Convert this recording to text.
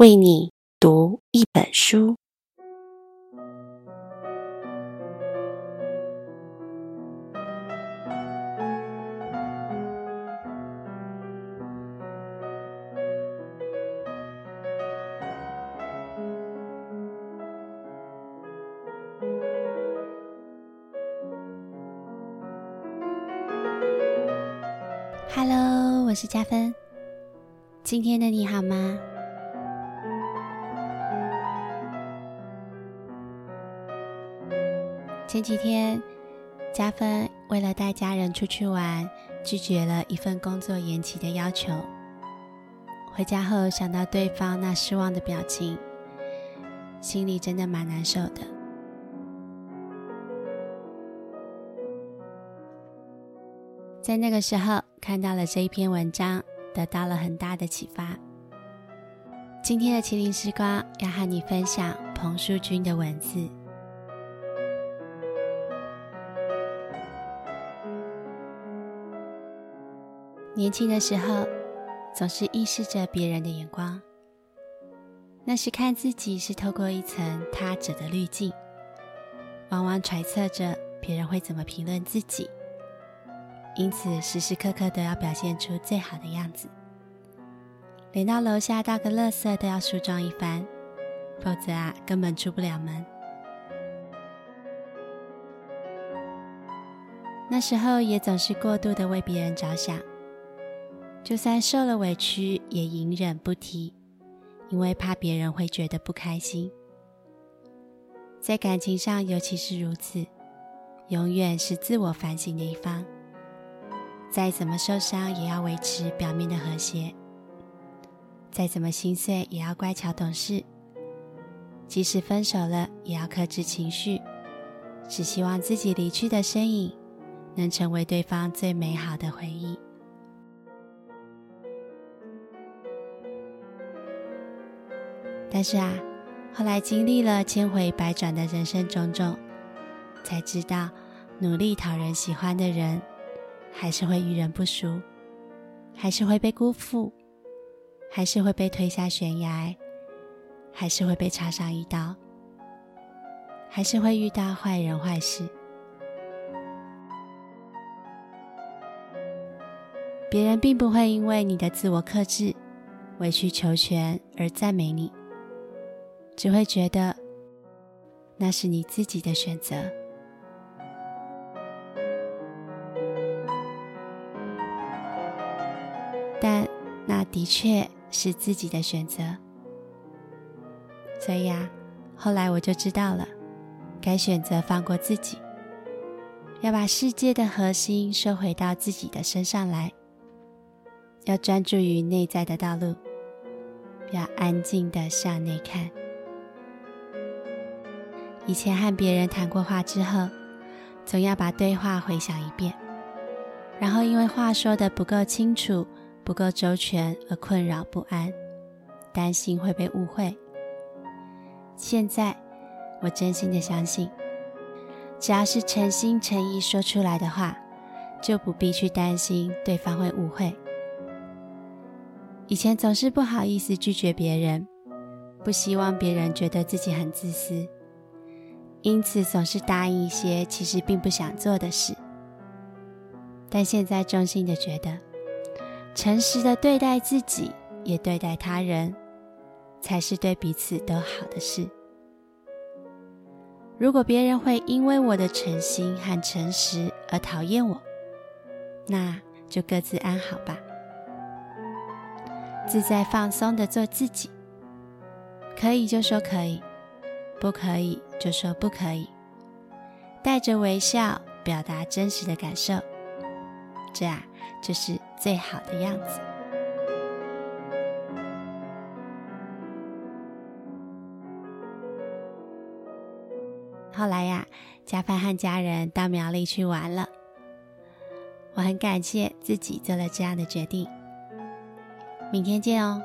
为你读一本书。Hello，我是佳芬。今天的你好吗？前几天，佳芬为了带家人出去玩，拒绝了一份工作延期的要求。回家后想到对方那失望的表情，心里真的蛮难受的。在那个时候看到了这一篇文章，得到了很大的启发。今天的麒麟时光要和你分享彭淑君的文字。年轻的时候，总是意识着别人的眼光，那时看自己是透过一层他者的滤镜，往往揣测着别人会怎么评论自己，因此时时刻刻都要表现出最好的样子，连到楼下倒个垃圾都要梳妆一番，否则啊，根本出不了门。那时候也总是过度的为别人着想。就算受了委屈，也隐忍不提，因为怕别人会觉得不开心。在感情上，尤其是如此，永远是自我反省的一方。再怎么受伤，也要维持表面的和谐；再怎么心碎，也要乖巧懂事。即使分手了，也要克制情绪，只希望自己离去的身影，能成为对方最美好的回忆。但是啊，后来经历了千回百转的人生种种，才知道，努力讨人喜欢的人，还是会遇人不淑，还是会被辜负，还是会被推下悬崖，还是会被插上一刀，还是会遇到坏人坏事。别人并不会因为你的自我克制、委曲求全而赞美你。只会觉得那是你自己的选择，但那的确是自己的选择。所以啊，后来我就知道了，该选择放过自己，要把世界的核心收回到自己的身上来，要专注于内在的道路，要安静的向内看。以前和别人谈过话之后，总要把对话回想一遍，然后因为话说得不够清楚、不够周全而困扰不安，担心会被误会。现在，我真心的相信，只要是诚心诚意说出来的话，就不必去担心对方会误会。以前总是不好意思拒绝别人，不希望别人觉得自己很自私。因此，总是答应一些其实并不想做的事。但现在，衷心的觉得，诚实的对待自己，也对待他人，才是对彼此都好的事。如果别人会因为我的诚心和诚实而讨厌我，那就各自安好吧。自在放松的做自己，可以就说可以。不可以就说不可以，带着微笑表达真实的感受，这啊就是最好的样子。后来呀，佳芬和家人到苗栗去玩了，我很感谢自己做了这样的决定。明天见哦。